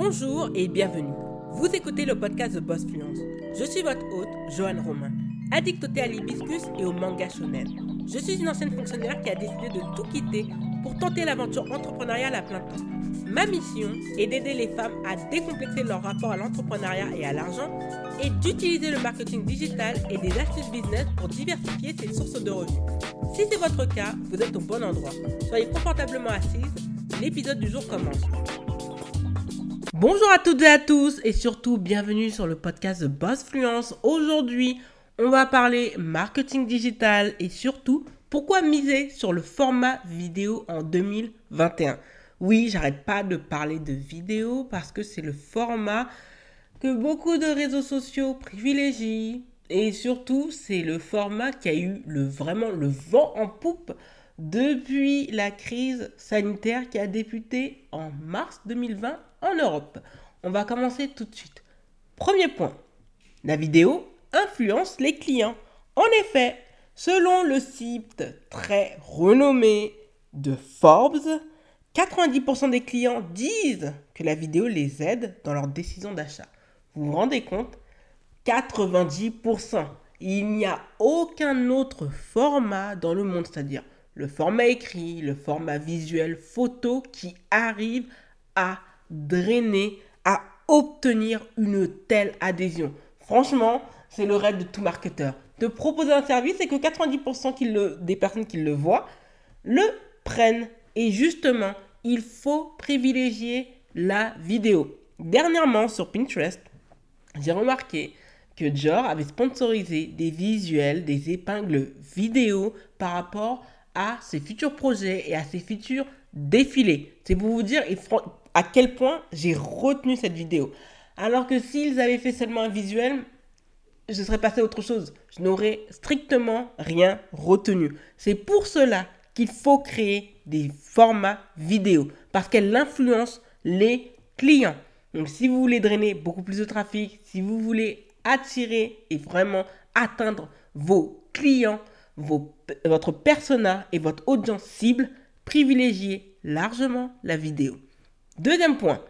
Bonjour et bienvenue. Vous écoutez le podcast de Boss Fluence. Je suis votre hôte, Joanne Romain, addictée à l'hibiscus et au manga shonen. Je suis une ancienne fonctionnaire qui a décidé de tout quitter pour tenter l'aventure entrepreneuriale à plein temps. Ma mission est d'aider les femmes à décomplexer leur rapport à l'entrepreneuriat et à l'argent et d'utiliser le marketing digital et des astuces business pour diversifier ses sources de revenus. Si c'est votre cas, vous êtes au bon endroit. Soyez confortablement assise, l'épisode du jour commence. Bonjour à toutes et à tous et surtout bienvenue sur le podcast de Boss Fluence. Aujourd'hui, on va parler marketing digital et surtout pourquoi miser sur le format vidéo en 2021. Oui, j'arrête pas de parler de vidéo parce que c'est le format que beaucoup de réseaux sociaux privilégient et surtout c'est le format qui a eu le vraiment le vent en poupe depuis la crise sanitaire qui a débuté en mars 2020 en Europe. On va commencer tout de suite. Premier point, la vidéo influence les clients. En effet, selon le site très renommé de Forbes, 90% des clients disent que la vidéo les aide dans leur décision d'achat. Vous vous rendez compte? 90%. Il n'y a aucun autre format dans le monde, c'est-à-dire le format écrit, le format visuel, photo qui arrive à drainer, à obtenir une telle adhésion. Franchement, c'est le rêve de tout marketeur. De proposer un service et que 90% des personnes qui le voient le prennent. Et justement, il faut privilégier la vidéo. Dernièrement, sur Pinterest, j'ai remarqué que Dior avait sponsorisé des visuels, des épingles vidéo par rapport ses futurs projets et à ses futurs défilés. C'est pour vous dire à quel point j'ai retenu cette vidéo. Alors que s'ils avaient fait seulement un visuel, je serais passé à autre chose. Je n'aurais strictement rien retenu. C'est pour cela qu'il faut créer des formats vidéo parce qu'elle influence les clients. Donc si vous voulez drainer beaucoup plus de trafic, si vous voulez attirer et vraiment atteindre vos clients, votre persona et votre audience cible, privilégiez largement la vidéo. Deuxième point,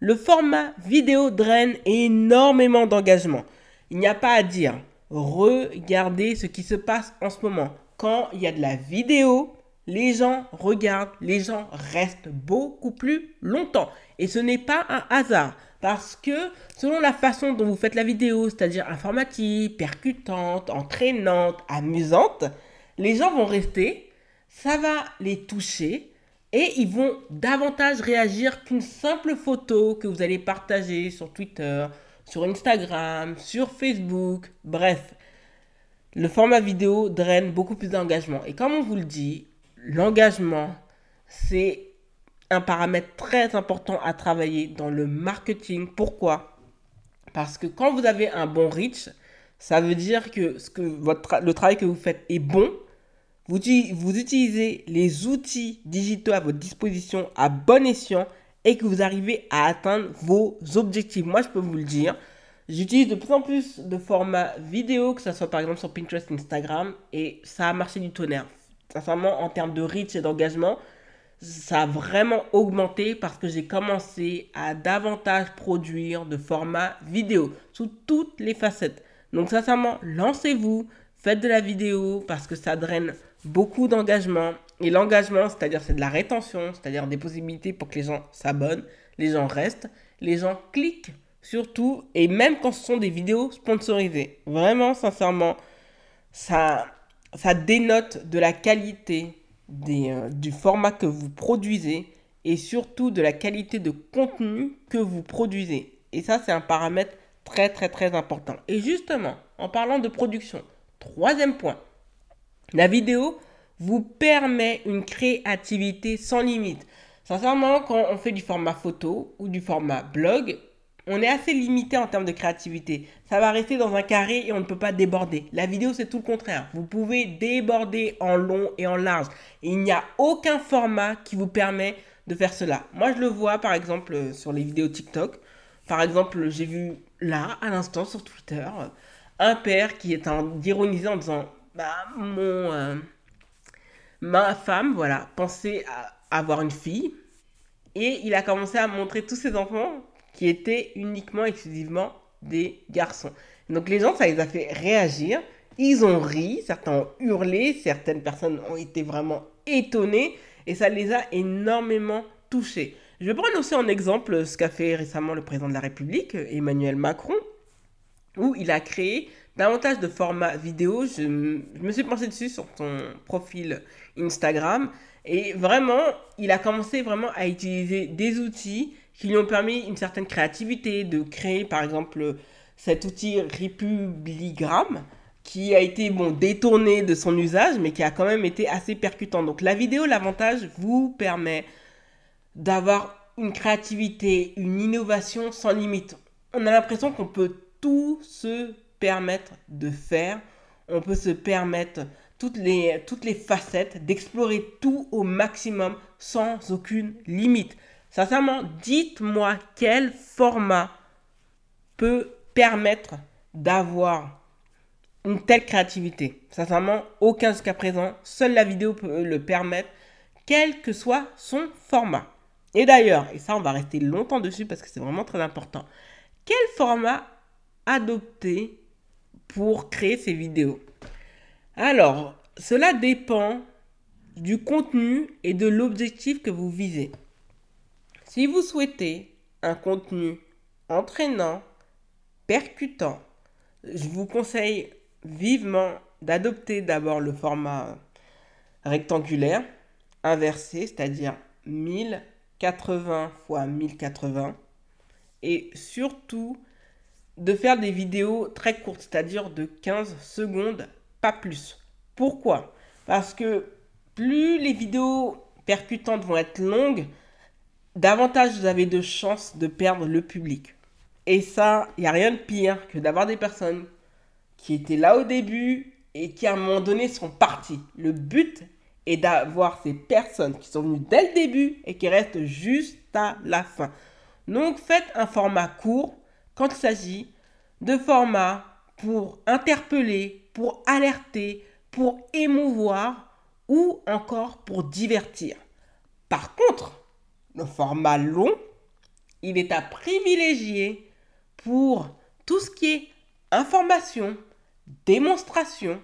le format vidéo draine énormément d'engagement. Il n'y a pas à dire. Regardez ce qui se passe en ce moment. Quand il y a de la vidéo, les gens regardent, les gens restent beaucoup plus longtemps. Et ce n'est pas un hasard. Parce que selon la façon dont vous faites la vidéo, c'est-à-dire informative, percutante, entraînante, amusante, les gens vont rester, ça va les toucher et ils vont davantage réagir qu'une simple photo que vous allez partager sur Twitter, sur Instagram, sur Facebook, bref. Le format vidéo draine beaucoup plus d'engagement. Et comme on vous le dit, l'engagement, c'est un paramètre très important à travailler dans le marketing. Pourquoi? Parce que quand vous avez un bon reach, ça veut dire que, ce que votre, le travail que vous faites est bon. Vous, vous utilisez les outils digitaux à votre disposition à bon escient et que vous arrivez à atteindre vos objectifs. Moi, je peux vous le dire. J'utilise de plus en plus de formats vidéo, que ce soit par exemple sur Pinterest, Instagram, et ça a marché du tonnerre. Sincèrement, en termes de reach et d'engagement, ça a vraiment augmenté parce que j'ai commencé à davantage produire de formats vidéo sous toutes les facettes. Donc sincèrement, lancez-vous, faites de la vidéo parce que ça draine beaucoup d'engagement. Et l'engagement, c'est-à-dire c'est de la rétention, c'est-à-dire des possibilités pour que les gens s'abonnent, les gens restent, les gens cliquent surtout, et même quand ce sont des vidéos sponsorisées. Vraiment, sincèrement, ça, ça dénote de la qualité des, euh, du format que vous produisez et surtout de la qualité de contenu que vous produisez. Et ça, c'est un paramètre très très très important. Et justement, en parlant de production, troisième point, la vidéo vous permet une créativité sans limite. Sincèrement, quand on fait du format photo ou du format blog, on est assez limité en termes de créativité. Ça va rester dans un carré et on ne peut pas déborder. La vidéo, c'est tout le contraire. Vous pouvez déborder en long et en large. il n'y a aucun format qui vous permet de faire cela. Moi, je le vois par exemple sur les vidéos TikTok. Par exemple, j'ai vu là, à l'instant, sur Twitter, un père qui est en ironisant en disant bah, mon, euh, ma femme, voilà, pensait à avoir une fille. Et il a commencé à montrer tous ses enfants qui étaient uniquement, exclusivement des garçons. Donc les gens, ça les a fait réagir. Ils ont ri, certains ont hurlé, certaines personnes ont été vraiment étonnées et ça les a énormément touchés. Je vais prendre aussi en exemple ce qu'a fait récemment le président de la République, Emmanuel Macron, où il a créé davantage de formats vidéo. Je, me suis pensé dessus sur son profil Instagram et vraiment, il a commencé vraiment à utiliser des outils qui lui ont permis une certaine créativité, de créer par exemple cet outil Republigram qui a été bon détourné de son usage mais qui a quand même été assez percutant. Donc la vidéo, l'avantage vous permet d'avoir une créativité, une innovation sans limite. On a l'impression qu'on peut tout se permettre de faire, on peut se permettre toutes les, toutes les facettes, d'explorer tout au maximum sans aucune limite. Sincèrement, dites-moi quel format peut permettre d'avoir une telle créativité. Sincèrement, aucun jusqu'à présent. Seule la vidéo peut le permettre, quel que soit son format. Et d'ailleurs, et ça on va rester longtemps dessus parce que c'est vraiment très important, quel format adopter pour créer ces vidéos? Alors, cela dépend du contenu et de l'objectif que vous visez. Si vous souhaitez un contenu entraînant, percutant, je vous conseille vivement d'adopter d'abord le format rectangulaire inversé, c'est-à-dire 1080 x 1080 et surtout de faire des vidéos très courtes, c'est-à-dire de 15 secondes, pas plus. Pourquoi? Parce que plus les vidéos percutantes vont être longues, davantage vous avez de chances de perdre le public. Et ça, il n'y a rien de pire que d'avoir des personnes qui étaient là au début et qui à un moment donné sont parties. Le but est d'avoir ces personnes qui sont venues dès le début et qui restent juste à la fin. Donc faites un format court quand il s'agit de formats pour interpeller, pour alerter, pour émouvoir ou encore pour divertir. Par contre, le format long, il est à privilégier pour tout ce qui est information, démonstration.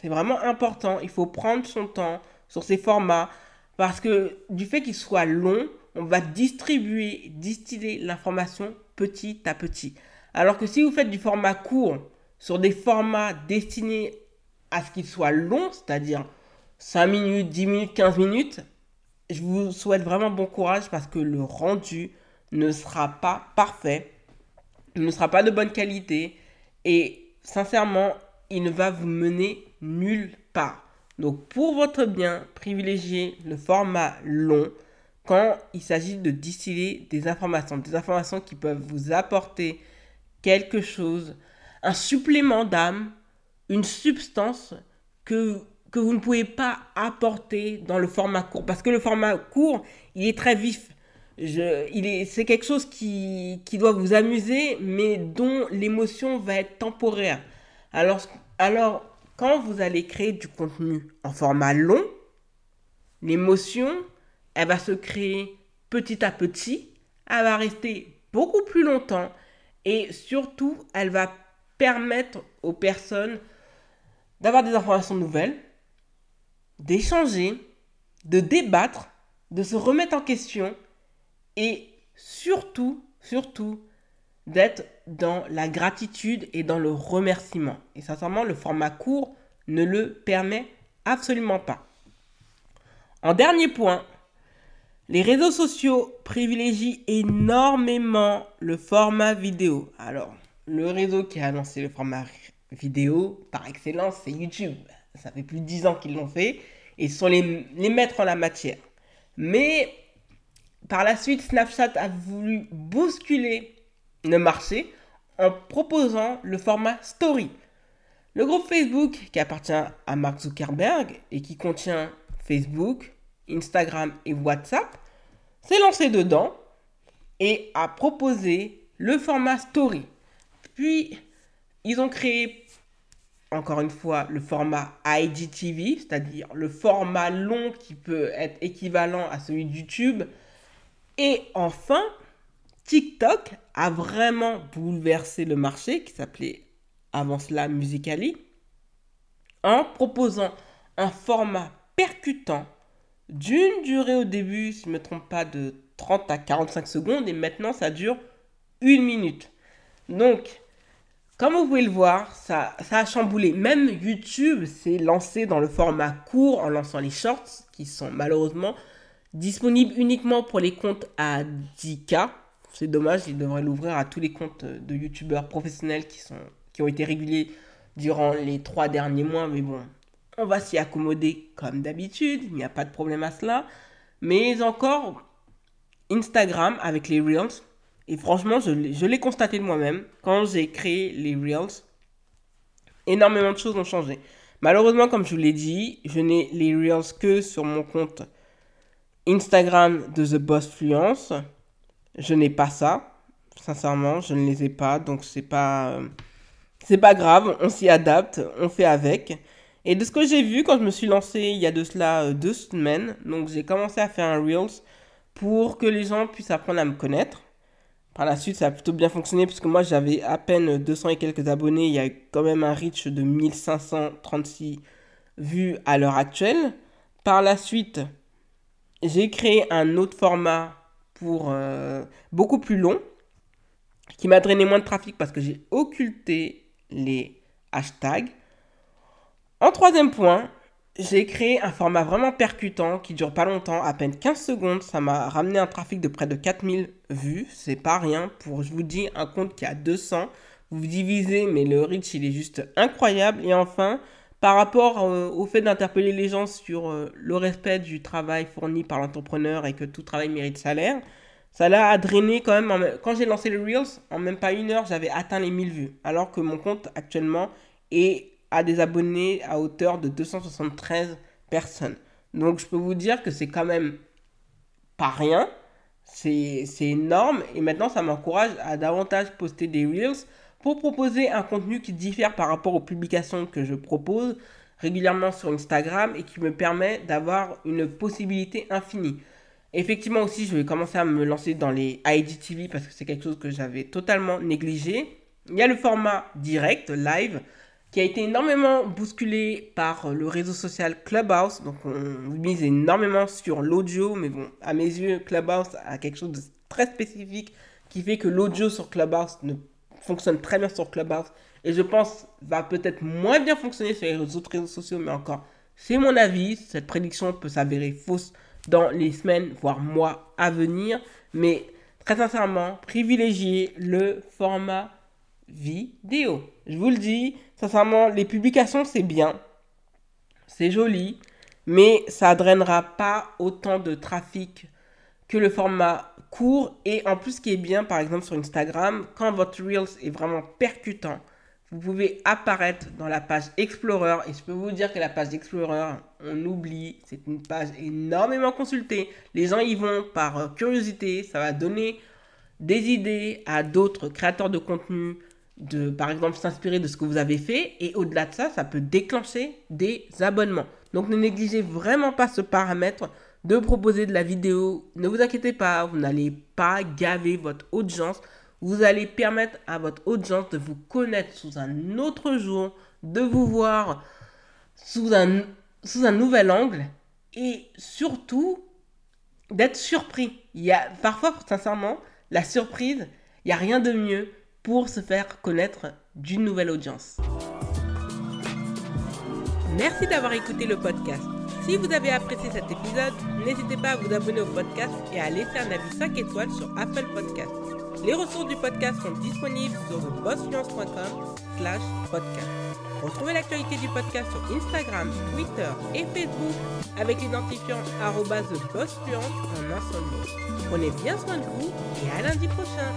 C'est vraiment important. Il faut prendre son temps sur ces formats parce que du fait qu'ils soient longs, on va distribuer, distiller l'information petit à petit. Alors que si vous faites du format court sur des formats destinés à ce qu'ils soient longs, c'est-à-dire 5 minutes, 10 minutes, 15 minutes, je vous souhaite vraiment bon courage parce que le rendu ne sera pas parfait, ne sera pas de bonne qualité et sincèrement, il ne va vous mener nulle part. Donc pour votre bien, privilégiez le format long quand il s'agit de distiller des informations, des informations qui peuvent vous apporter quelque chose, un supplément d'âme, une substance que que vous ne pouvez pas apporter dans le format court. Parce que le format court, il est très vif. Je, il est, c'est quelque chose qui, qui doit vous amuser, mais dont l'émotion va être temporaire. Alors, alors, quand vous allez créer du contenu en format long, l'émotion, elle va se créer petit à petit, elle va rester beaucoup plus longtemps et surtout, elle va permettre aux personnes d'avoir des informations nouvelles, d'échanger, de débattre, de se remettre en question et surtout, surtout, d'être dans la gratitude et dans le remerciement. Et sincèrement, le format court ne le permet absolument pas. En dernier point, les réseaux sociaux privilégient énormément le format vidéo. Alors, le réseau qui a lancé le format vidéo par excellence, c'est YouTube. Ça fait plus de 10 ans qu'ils l'ont fait. Et sont les, les maîtres en la matière. Mais par la suite, Snapchat a voulu bousculer le marché en proposant le format Story. Le groupe Facebook, qui appartient à Mark Zuckerberg et qui contient Facebook, Instagram et WhatsApp, s'est lancé dedans et a proposé le format Story. Puis, ils ont créé encore une fois, le format IGTV, c'est-à-dire le format long qui peut être équivalent à celui de YouTube. Et enfin, TikTok a vraiment bouleversé le marché qui s'appelait avant cela Musically en proposant un format percutant d'une durée au début, si je ne me trompe pas, de 30 à 45 secondes et maintenant ça dure une minute. Donc, comme vous pouvez le voir, ça, ça a chamboulé. Même YouTube s'est lancé dans le format court en lançant les shorts qui sont malheureusement disponibles uniquement pour les comptes à 10K. C'est dommage, ils devraient l'ouvrir à tous les comptes de YouTubeurs professionnels qui, sont, qui ont été régulés durant les trois derniers mois. Mais bon, on va s'y accommoder comme d'habitude, il n'y a pas de problème à cela. Mais encore, Instagram avec les Reels, et franchement, je, l'ai constaté de moi-même, quand j'ai créé les Reels, énormément de choses ont changé. Malheureusement, comme je vous l'ai dit, je n'ai les Reels que sur mon compte Instagram de The Boss Fluence. Je n'ai pas ça. Sincèrement, je ne les ai pas. Donc, c'est pas, c'est pas grave. On s'y adapte. On fait avec. Et de ce que j'ai vu quand je me suis lancé il y a de cela euh, deux semaines, donc j'ai commencé à faire un Reels pour que les gens puissent apprendre à me connaître. Par la suite, ça a plutôt bien fonctionné puisque moi j'avais à peine 200 et quelques abonnés. Il y a quand même un reach de 1536 vues à l'heure actuelle. Par la suite, j'ai créé un autre format pour euh, beaucoup plus long qui m'a drainé moins de trafic parce que j'ai occulté les hashtags. En troisième point, j'ai créé un format vraiment percutant qui dure pas longtemps, à peine 15 secondes. Ça m'a ramené un trafic de près de 4000 vues. C'est pas rien pour, je vous dis, un compte qui a 200. Vous divisez, mais le reach, il est juste incroyable. Et enfin, par rapport euh, au fait d'interpeller les gens sur euh, le respect du travail fourni par l'entrepreneur et que tout travail mérite salaire, ça l'a drainé quand même. Quand j'ai lancé le Reels, en même pas une heure, j'avais atteint les 1000 vues. Alors que mon compte actuellement est a des abonnés à hauteur de 273 personnes. Donc je peux vous dire que c'est quand même pas rien. C'est énorme. Et maintenant, ça m'encourage à davantage poster des Reels pour proposer un contenu qui diffère par rapport aux publications que je propose régulièrement sur Instagram et qui me permet d'avoir une possibilité infinie. Effectivement aussi, je vais commencer à me lancer dans les IGTV parce que c'est quelque chose que j'avais totalement négligé. Il y a le format direct, live, qui a été énormément bousculé par le réseau social Clubhouse. Donc on mise énormément sur l'audio, mais bon, à mes yeux, Clubhouse a quelque chose de très spécifique qui fait que l'audio sur Clubhouse ne fonctionne très bien sur Clubhouse. Et je pense va peut-être moins bien fonctionner sur les autres réseaux sociaux, mais encore, c'est mon avis. Cette prédiction peut s'avérer fausse dans les semaines, voire mois à venir. Mais très sincèrement, privilégiez le format vidéo. Je vous le dis, sincèrement, les publications, c'est bien. C'est joli. Mais ça ne drainera pas autant de trafic que le format court. Et en plus, ce qui est bien, par exemple, sur Instagram, quand votre Reels est vraiment percutant, vous pouvez apparaître dans la page Explorer. Et je peux vous dire que la page Explorer, on oublie, c'est une page énormément consultée. Les gens y vont par euh, curiosité. Ça va donner des idées à d'autres créateurs de contenu de, par exemple, s'inspirer de ce que vous avez fait. Et au-delà de ça, ça peut déclencher des abonnements. Donc ne négligez vraiment pas ce paramètre de proposer de la vidéo. Ne vous inquiétez pas, vous n'allez pas gaver votre audience. Vous allez permettre à votre audience de vous connaître sous un autre jour, de vous voir sous un, sous nouvel angle et surtout d'être surpris. Il y a parfois, sincèrement, la surprise, il n'y a rien de mieux pour se faire connaître d'une nouvelle audience. Merci d'avoir écouté le podcast. Si vous avez apprécié cet épisode, n'hésitez pas à vous abonner au podcast et à laisser un avis 5 étoiles sur Apple Podcast. Les ressources du podcast sont disponibles sur thebossfluence.com slash podcast. Retrouvez l'actualité du podcast sur Instagram, Twitter et Facebook avec l'identifiant thebossfluence en un seul mot. Prenez bien soin de vous et à lundi prochain